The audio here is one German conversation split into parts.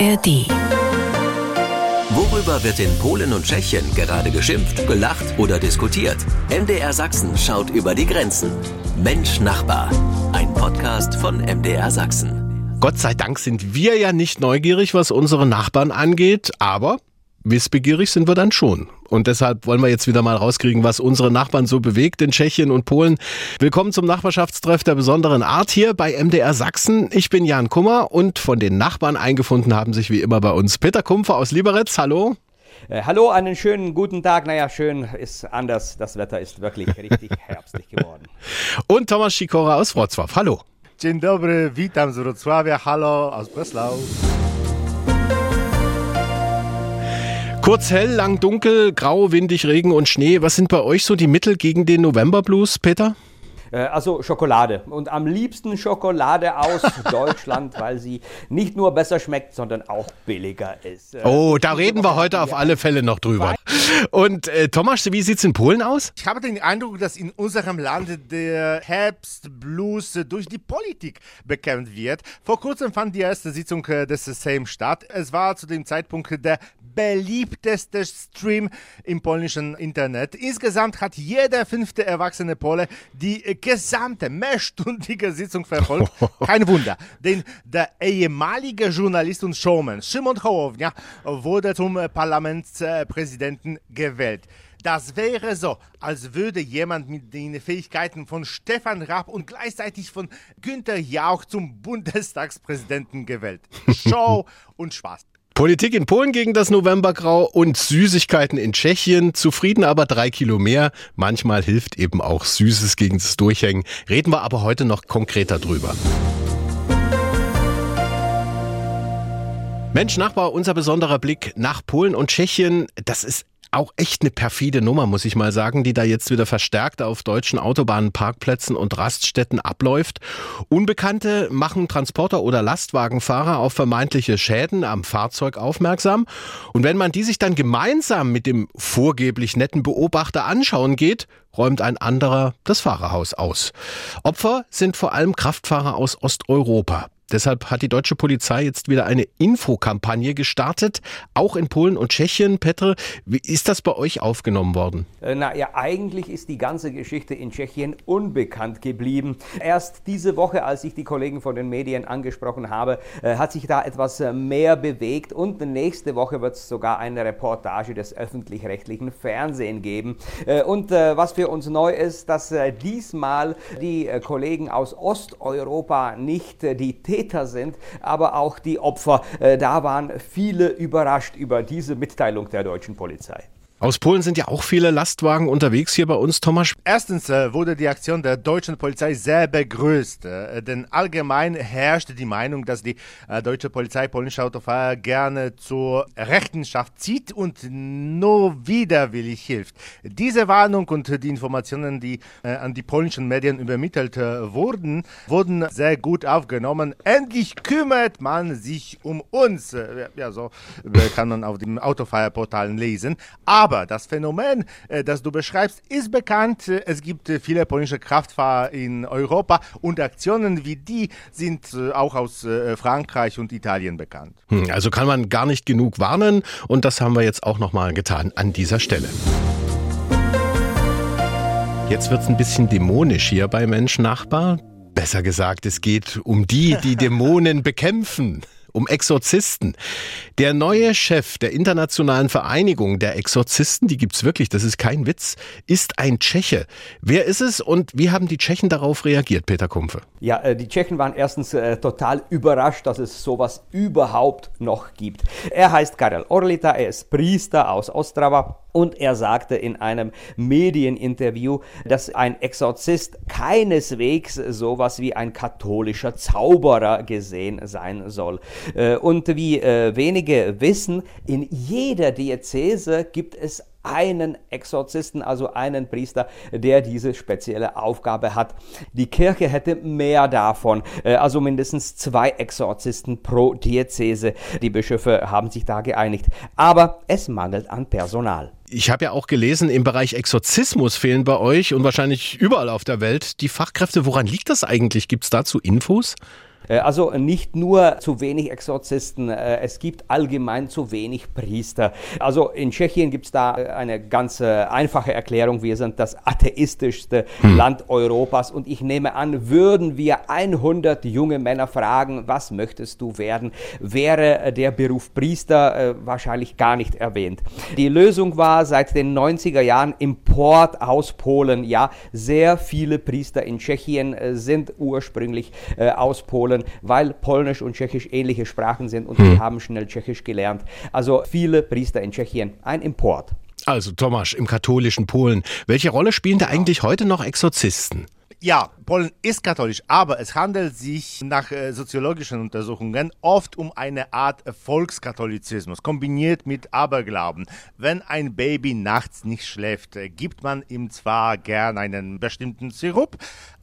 ARD. Worüber wird in Polen und Tschechien gerade geschimpft, gelacht oder diskutiert? MDR Sachsen schaut über die Grenzen. Mensch Nachbar. Ein Podcast von MDR Sachsen. Gott sei Dank sind wir ja nicht neugierig, was unsere Nachbarn angeht, aber wissbegierig sind wir dann schon. Und deshalb wollen wir jetzt wieder mal rauskriegen, was unsere Nachbarn so bewegt in Tschechien und Polen. Willkommen zum Nachbarschaftstreff der besonderen Art hier bei MDR Sachsen. Ich bin Jan Kummer und von den Nachbarn eingefunden haben sich wie immer bei uns Peter Kumpfer aus Liberec. Hallo. Äh, hallo, einen schönen guten Tag. Naja, schön ist anders. Das Wetter ist wirklich richtig herbstlich geworden. Und Thomas Schikora aus Wrocław. Hallo. Dzień dobry, witam z Wrocławia. Hallo aus Breslau. Kurz hell, lang dunkel, grau, windig, Regen und Schnee. Was sind bei euch so die Mittel gegen den Novemberblues, Peter? Äh, also Schokolade. Und am liebsten Schokolade aus Deutschland, weil sie nicht nur besser schmeckt, sondern auch billiger ist. Äh, oh, da reden wir heute auf alle Fälle noch drüber. Und äh, Thomas, wie sieht's in Polen aus? Ich habe den Eindruck, dass in unserem Land der Herbstblues durch die Politik bekämpft wird. Vor kurzem fand die erste Sitzung des Sejm statt. Es war zu dem Zeitpunkt der beliebteste Stream im polnischen Internet. Insgesamt hat jeder fünfte erwachsene Pole die gesamte mehrstündige Sitzung verfolgt. Kein Wunder, denn der ehemalige Journalist und Showman Szymon Hołownia wurde zum Parlamentspräsidenten gewählt. Das wäre so, als würde jemand mit den Fähigkeiten von Stefan Raab und gleichzeitig von Günther Jauch zum Bundestagspräsidenten gewählt. Show und Spaß. Politik in Polen gegen das Novembergrau und Süßigkeiten in Tschechien. Zufrieden aber drei Kilo mehr. Manchmal hilft eben auch Süßes gegen das Durchhängen. Reden wir aber heute noch konkreter drüber. Mensch, Nachbar, unser besonderer Blick nach Polen und Tschechien. Das ist auch echt eine perfide Nummer, muss ich mal sagen, die da jetzt wieder verstärkt auf deutschen Autobahnen, Parkplätzen und Raststätten abläuft. Unbekannte machen Transporter oder Lastwagenfahrer auf vermeintliche Schäden am Fahrzeug aufmerksam. Und wenn man die sich dann gemeinsam mit dem vorgeblich netten Beobachter anschauen geht, räumt ein anderer das Fahrerhaus aus. Opfer sind vor allem Kraftfahrer aus Osteuropa. Deshalb hat die deutsche Polizei jetzt wieder eine Infokampagne gestartet, auch in Polen und Tschechien. Petre, wie ist das bei euch aufgenommen worden? Äh, na ja, eigentlich ist die ganze Geschichte in Tschechien unbekannt geblieben. Erst diese Woche, als ich die Kollegen von den Medien angesprochen habe, äh, hat sich da etwas äh, mehr bewegt und nächste Woche wird es sogar eine Reportage des öffentlich-rechtlichen Fernsehen geben. Und was für uns neu ist, dass diesmal die Kollegen aus Osteuropa nicht die Täter sind, aber auch die Opfer. Äh, da waren viele überrascht über diese Mitteilung der deutschen Polizei. Aus Polen sind ja auch viele Lastwagen unterwegs hier bei uns, Thomas. Erstens äh, wurde die Aktion der deutschen Polizei sehr begrüßt, äh, denn allgemein herrschte die Meinung, dass die äh, deutsche Polizei polnische Autofahrer gerne zur Rechenschaft zieht und nur widerwillig hilft. Diese Warnung und die Informationen, die an die polnischen Medien übermittelt wurden, wurden sehr gut aufgenommen. Endlich kümmert man sich um uns. Ja, so kann man auf den Autofahrerportalen lesen. Aber aber das Phänomen, äh, das du beschreibst, ist bekannt. Es gibt äh, viele polnische Kraftfahrer in Europa und Aktionen wie die sind äh, auch aus Frankreich und Italien bekannt. Hm, also kann man gar nicht genug warnen und das haben wir jetzt auch nochmal getan an dieser Stelle. Jetzt wird es ein bisschen dämonisch hier bei Mensch Nachbar. Besser gesagt, es geht um die, die Dämonen bekämpfen um Exorzisten. Der neue Chef der Internationalen Vereinigung der Exorzisten, die gibt's wirklich, das ist kein Witz, ist ein Tscheche. Wer ist es und wie haben die Tschechen darauf reagiert, Peter Kumpfe? Ja, äh, die Tschechen waren erstens äh, total überrascht, dass es sowas überhaupt noch gibt. Er heißt Karel Orlita, er ist Priester aus Ostrava und er sagte in einem Medieninterview, dass ein Exorzist keineswegs sowas wie ein katholischer Zauberer gesehen sein soll. Äh, und wie äh, wenige wissen, in jeder Diözese gibt es einen Exorzisten, also einen Priester, der diese spezielle Aufgabe hat. Die Kirche hätte mehr davon, äh, also mindestens zwei Exorzisten pro Diözese. Die Bischöfe haben sich da geeinigt. Aber es mangelt an Personal. Ich habe ja auch gelesen, im Bereich Exorzismus fehlen bei euch und wahrscheinlich überall auf der Welt die Fachkräfte. Woran liegt das eigentlich? Gibt es dazu Infos? Äh, also nicht nur zu wenig Exorzisten, äh, es gibt allgemein zu wenig Priester. Also in Tschechien gibt es da eine ganz einfache Erklärung. Wir sind das atheistischste hm. Land Europas und ich nehme an, würden wir 100 junge Männer fragen, was möchtest du werden, wäre der Beruf Priester wahrscheinlich gar nicht erwähnt. Die Lösung war seit den 90er Jahren Import aus Polen. Ja, sehr viele Priester in Tschechien sind ursprünglich aus Polen holen, weil Polnisch und Tschechisch ähnliche Sprachen sind und hm. die haben schnell Tschechisch gelernt. Also viele Priester in Tschechien, ein Import. Also Tomasz, im katholischen Polen. Welche Rolle spielen da eigentlich heute noch Exorzisten? Ja, Polen ist katholisch, aber es handelt sich nach äh, soziologischen Untersuchungen oft um eine Art Volkskatholizismus, kombiniert mit Aberglauben. Wenn ein Baby nachts nicht schläft, äh, gibt man ihm zwar gern einen bestimmten Sirup,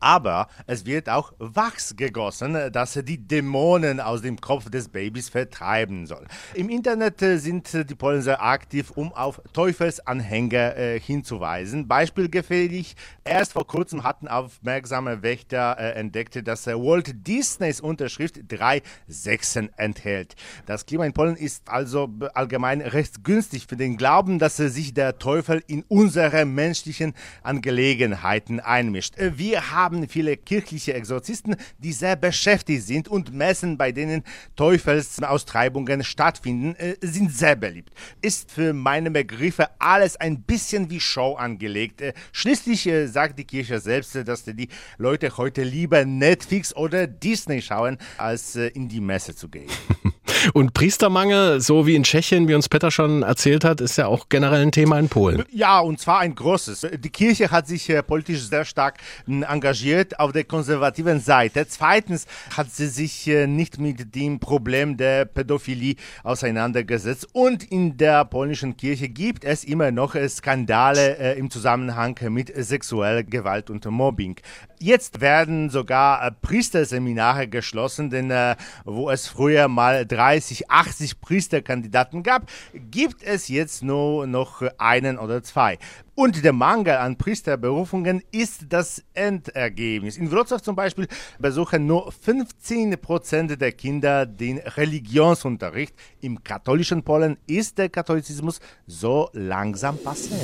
aber es wird auch Wachs gegossen, das die Dämonen aus dem Kopf des Babys vertreiben soll. Im Internet äh, sind die Polen sehr aktiv, um auf Teufelsanhänger äh, hinzuweisen. Beispielgefällig, erst vor kurzem hatten aufmerksame Wächter äh, entdeckt, dass äh, Walt Disneys Unterschrift drei Sechsen enthält. Das Klima in Polen ist also allgemein recht günstig für den Glauben, dass sich der Teufel in unsere menschlichen Angelegenheiten einmischt. Äh, wir haben viele kirchliche Exorzisten, die sehr beschäftigt sind und Messen, bei denen Teufelsaustreibungen stattfinden, äh, sind sehr beliebt. Ist für meine Begriffe alles ein bisschen wie Show angelegt. Äh, schließlich sagt die Kirche selbst, dass die Leute heute lieber Netflix oder Disney schauen, als in die Messe zu gehen. Und Priestermangel, so wie in Tschechien, wie uns Peter schon erzählt hat, ist ja auch generell ein Thema in Polen. Ja, und zwar ein großes. Die Kirche hat sich äh, politisch sehr stark hm, engagiert auf der konservativen Seite. Zweitens hat sie sich äh, nicht mit dem Problem der Pädophilie auseinandergesetzt. Und in der polnischen Kirche gibt es immer noch äh, Skandale im Zusammenhang mit sexueller Gewalt und Mobbing. Jetzt werden sogar Priesterseminare geschlossen, denn wo es früher mal drei 30, 80 Priesterkandidaten gab, gibt es jetzt nur noch einen oder zwei. Und der Mangel an Priesterberufungen ist das Endergebnis. In Wrocław zum Beispiel besuchen nur 15 Prozent der Kinder den Religionsunterricht. Im katholischen Polen ist der Katholizismus so langsam passé.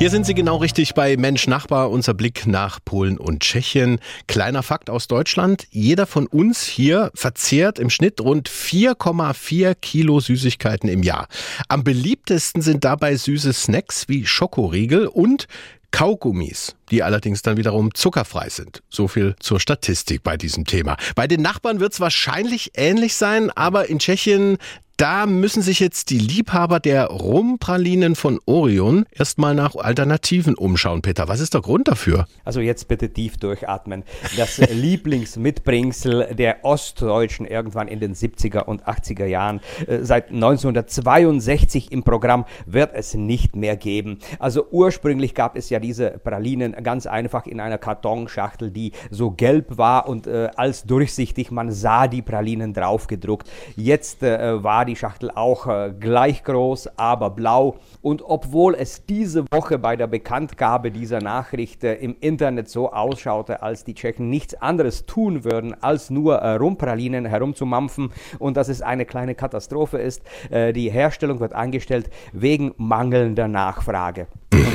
Hier sind Sie genau richtig bei Mensch Nachbar, unser Blick nach Polen und Tschechien. Kleiner Fakt aus Deutschland. Jeder von uns hier verzehrt im Schnitt rund 4,4 Kilo Süßigkeiten im Jahr. Am beliebtesten sind dabei süße Snacks wie Schokoriegel und Kaugummis, die allerdings dann wiederum zuckerfrei sind. So viel zur Statistik bei diesem Thema. Bei den Nachbarn wird es wahrscheinlich ähnlich sein, aber in Tschechien da müssen sich jetzt die Liebhaber der Rumpralinen von Orion erstmal nach Alternativen umschauen. Peter, was ist der Grund dafür? Also jetzt bitte tief durchatmen. Das Lieblingsmitbringsel der Ostdeutschen irgendwann in den 70er und 80er Jahren. Äh, seit 1962 im Programm wird es nicht mehr geben. Also ursprünglich gab es ja diese Pralinen ganz einfach in einer Kartonschachtel, die so gelb war und äh, als durchsichtig. Man sah die Pralinen draufgedruckt. Jetzt äh, war die die Schachtel auch äh, gleich groß, aber blau. Und obwohl es diese Woche bei der Bekanntgabe dieser Nachricht äh, im Internet so ausschaute, als die Tschechen nichts anderes tun würden, als nur äh, Rumpralinen herumzumampfen und dass es eine kleine Katastrophe ist, die Herstellung wird eingestellt wegen mangelnder Nachfrage.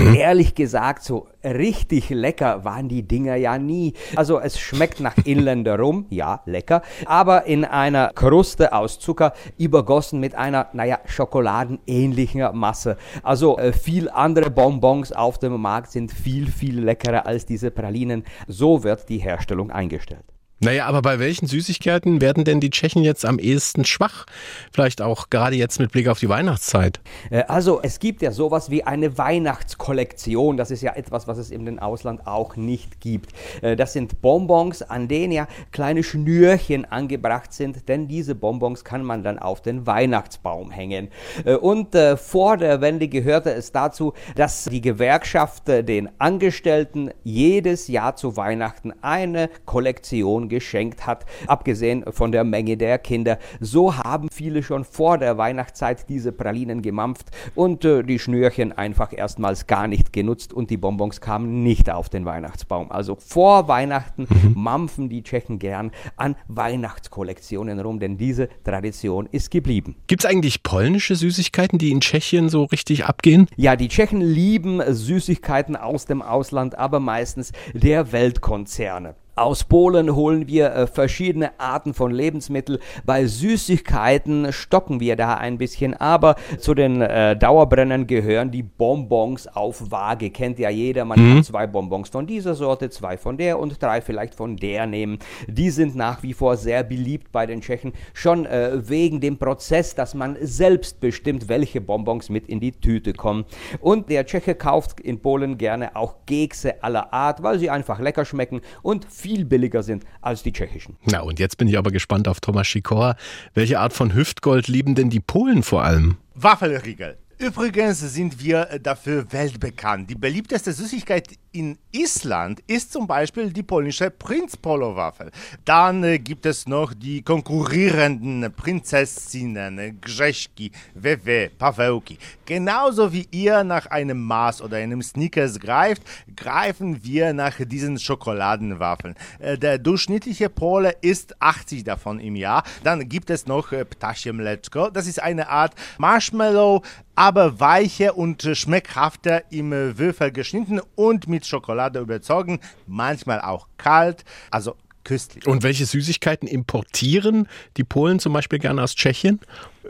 Und ehrlich gesagt, so richtig lecker waren die Dinger ja nie. Also es schmeckt nach Inländer rum, ja, lecker, aber in einer Kruste aus Zucker übergossen mit einer, naja, schokoladenähnlichen Masse. Also äh, viel andere Bonbons auf dem Markt sind viel, viel leckerer als diese Pralinen. So wird die Herstellung eingestellt. Naja, aber bei welchen Süßigkeiten werden denn die Tschechen jetzt am ehesten schwach? Vielleicht auch gerade jetzt mit Blick auf die Weihnachtszeit. Äh, also es gibt ja sowas wie eine Weihnachtskollektion. Das ist ja etwas, was es im Ausland auch nicht gibt. Äh, das sind Bonbons, an denen ja kleine Schnürchen angebracht sind, denn diese Bonbons kann man dann auf den Weihnachtsbaum hängen. Äh, und vor der Wende gehörte es dazu, dass die Gewerkschaft den Angestellten jedes Jahr zu Weihnachten eine Kollektion geschenkt hat, abgesehen von der Menge der Kinder. So haben viele schon vor der Weihnachtszeit diese Pralinen gemampft und äh, die Schnürchen einfach erstmals gar nicht genutzt und die Bonbons kamen nicht auf den Weihnachtsbaum. Also vor Weihnachten mhm. mampfen die Tschechen gern an Weihnachtskollektionen rum, denn diese Tradition ist geblieben. Gibt es eigentlich polnische Süßigkeiten, die in Tschechien so richtig abgehen? Ja, die Tschechen lieben Süßigkeiten aus dem Ausland, aber meistens der Weltkonzerne. Aus Polen holen wir äh, verschiedene Arten von Lebensmitteln. Bei Süßigkeiten stocken wir da ein bisschen, aber zu den äh, Dauerbrennern gehören die Bonbons auf Waage. Kennt ja jeder, man mhm. kann zwei Bonbons von dieser Sorte, zwei von der und drei vielleicht von der nehmen. Die sind nach wie vor sehr beliebt bei den Tschechen, schon äh, wegen dem Prozess, dass man selbst bestimmt, welche Bonbons mit in die Tüte kommen. Und der Tscheche kauft in Polen gerne auch Kekse aller Art, weil sie einfach lecker schmecken und viel billiger sind als die tschechischen. Na, und jetzt bin ich aber gespannt auf Thomas Sikora. Welche Art von Hüftgold lieben denn die Polen vor allem? Waffelriegel. Übrigens sind wir dafür weltbekannt. Die beliebteste Süßigkeit in Island ist zum Beispiel die polnische Prinzpolo-Waffel. Dann äh, gibt es noch die konkurrierenden Prinzessinnen Grześki, Wewe, Pawełki. Genauso wie ihr nach einem Mars oder einem Snickers greift, greifen wir nach diesen Schokoladenwaffeln. Äh, der durchschnittliche Pole isst 80 davon im Jahr. Dann gibt es noch äh, Ptasie Mleczko. Das ist eine Art Marshmallow, aber weicher und schmeckhafter im Würfel geschnitten und mit Schokolade überzogen, manchmal auch kalt, also köstlich. Und welche Süßigkeiten importieren die Polen zum Beispiel gerne aus Tschechien?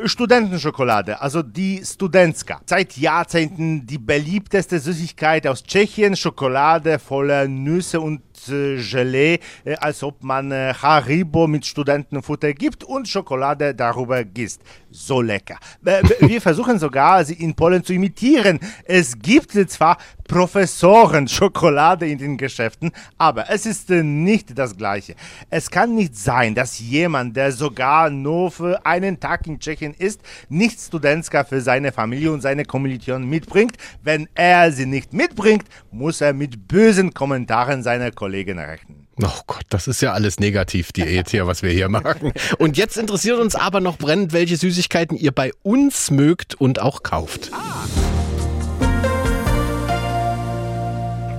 Studentenschokolade, also die Studenska. Seit Jahrzehnten die beliebteste Süßigkeit aus Tschechien, Schokolade voller Nüsse und äh, Gelee, äh, als ob man äh, Haribo mit Studentenfutter gibt und Schokolade darüber gießt. So lecker. Wir versuchen sogar, sie in Polen zu imitieren. Es gibt zwar Professoren Schokolade in den Geschäften, aber es ist nicht das Gleiche. Es kann nicht sein, dass jemand, der sogar nur für einen Tag in Tschechien ist, nicht Studentka für seine Familie und seine Kommilitonen mitbringt. Wenn er sie nicht mitbringt, muss er mit bösen Kommentaren seiner Kollegen Kollegin rechnen. Oh Gott, das ist ja alles negativ, Diät hier, was wir hier machen. Und jetzt interessiert uns aber noch brennend, welche Süßigkeiten ihr bei uns mögt und auch kauft. Ah.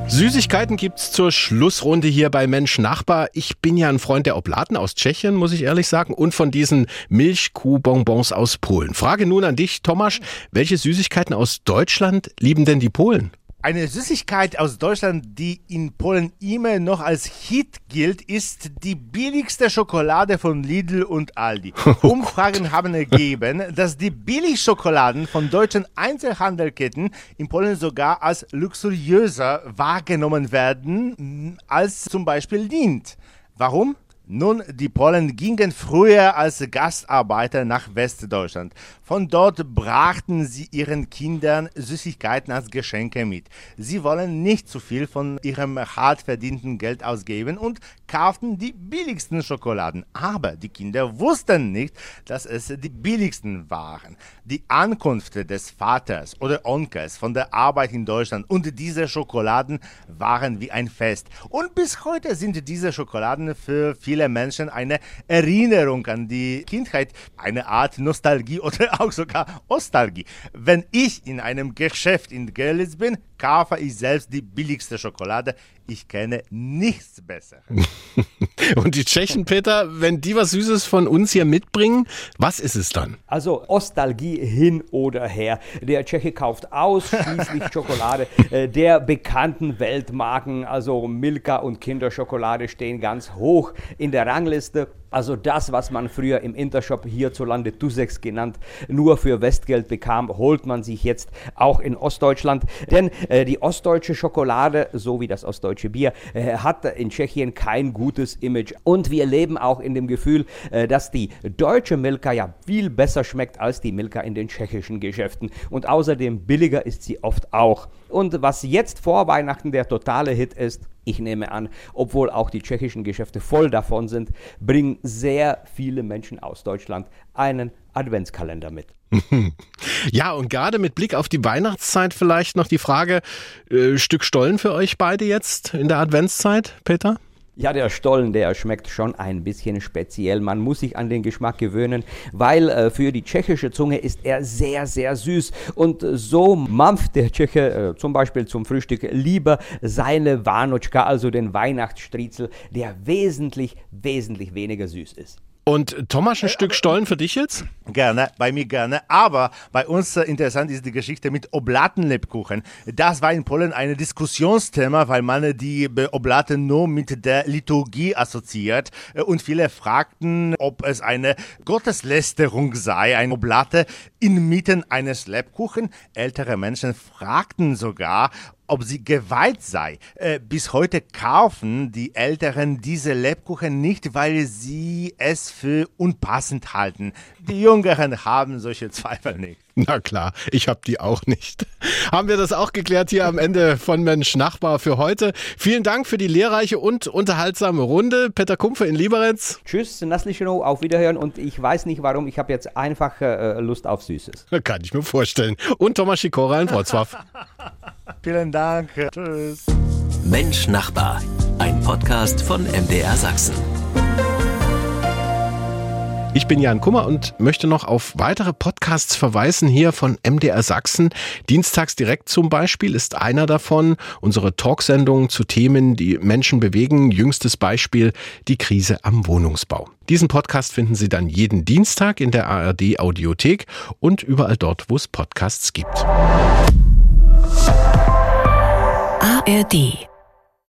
Süßigkeiten gibt's zur Schlussrunde hier bei Mensch Nachbar. Ich bin ja ein Freund der Oblaten aus Tschechien, muss ich ehrlich sagen, und von diesen Milchkuhbonbons aus Polen. Frage nun an dich, Tomasz, welche Süßigkeiten aus Deutschland lieben denn die Polen? Eine Süßigkeit aus Deutschland, die in Polen immer noch als Hit gilt, ist die billigste Schokolade von Lidl und Aldi. Oh Umfragen haben ergeben, dass die Billigschokoladen von deutschen Einzelhandelketten in Polen sogar als luxuriöser wahrgenommen werden als zum Beispiel Lindt. Warum? Nun, die Polen gingen früher als Gastarbeiter nach Westdeutschland. Von dort brachten sie ihren Kindern Süßigkeiten als Geschenke mit. Sie wollen nicht zu viel von ihrem hart verdienten Geld ausgeben und kauften die billigsten Schokoladen. Aber die Kinder wussten nicht, dass es die billigsten waren. Die Ankunft des Vaters oder Onkels von der Arbeit in Deutschland und diese Schokoladen waren wie ein Fest. Und bis heute sind diese Schokoladen für viele viele Menschen eine Erinnerung an die Kindheit, eine Art Nostalgie oder auch sogar Ostalgie. Wenn ich in einem Geschäft in Görlitz bin, kaufe ich selbst die billigste Schokolade. Ich kenne nichts besser. Und die Tschechen, Peter, wenn die was Süßes von uns hier mitbringen, was ist es dann? Also Ostalgie hin oder her. Der Tscheche kauft ausschließlich Schokolade äh, der bekannten Weltmarken. Also Milka und Kinderschokolade stehen ganz hoch in der Rangliste. Also das, was man früher im Intershop hierzulande Tussex genannt, nur für Westgeld bekam, holt man sich jetzt auch in Ostdeutschland. Denn äh, die ostdeutsche Schokolade, so wie das ostdeutsche Bier, äh, hat in Tschechien kein gutes Image. Und wir leben auch in dem Gefühl, äh, dass die deutsche Milka ja viel besser schmeckt als die Milka in den tschechischen Geschäften. Und außerdem billiger ist sie oft auch. Und was jetzt vor Weihnachten der totale Hit ist, ich nehme an, obwohl auch die tschechischen Geschäfte voll davon sind, bringen sehr viele Menschen aus Deutschland einen Adventskalender mit. Ja, und gerade mit Blick auf die Weihnachtszeit vielleicht noch die Frage, äh, Stück Stollen für euch beide jetzt in der Adventszeit, Peter? Ja, der Stollen, der schmeckt schon ein bisschen speziell. Man muss sich an den Geschmack gewöhnen, weil äh, für die tschechische Zunge ist er sehr, sehr süß. Und so mampft der Tscheche äh, zum Beispiel zum Frühstück lieber seine Warnotschka, also den Weihnachtsstriezel, der wesentlich, wesentlich weniger süß ist. Und Thomas, ein äh, Stück Stollen für dich jetzt? Gerne, bei mir gerne. Aber bei uns äh, interessant ist die Geschichte mit Oblatenlebkuchen. Das war in Polen ein Diskussionsthema, weil man die Oblaten nur mit der Liturgie assoziiert. Äh, und viele fragten, ob es eine Gotteslästerung sei, eine Oblate inmitten eines Lebkuchen. Ältere Menschen fragten sogar, ob sie geweiht sei. Äh, bis heute kaufen die Älteren diese Lebkuchen nicht, weil sie es für unpassend halten. Die Jüngeren haben solche Zweifel nicht. Na klar, ich habe die auch nicht. Haben wir das auch geklärt hier am Ende von Mensch Nachbar für heute. Vielen Dank für die lehrreiche und unterhaltsame Runde. Peter Kumpfe in Lieberenz. Tschüss, Nasslichenow, auf Wiederhören und ich weiß nicht warum, ich habe jetzt einfach äh, Lust auf Süßes. Kann ich mir vorstellen. Und Thomas Schikora in Wrocław. Vielen Dank. Tschüss. Mensch Nachbar, ein Podcast von MDR Sachsen. Ich bin Jan Kummer und möchte noch auf weitere Podcasts verweisen hier von MDR Sachsen. Dienstags direkt zum Beispiel ist einer davon. Unsere Talksendung zu Themen, die Menschen bewegen. Jüngstes Beispiel die Krise am Wohnungsbau. Diesen Podcast finden Sie dann jeden Dienstag in der ARD Audiothek und überall dort, wo es Podcasts gibt. ARD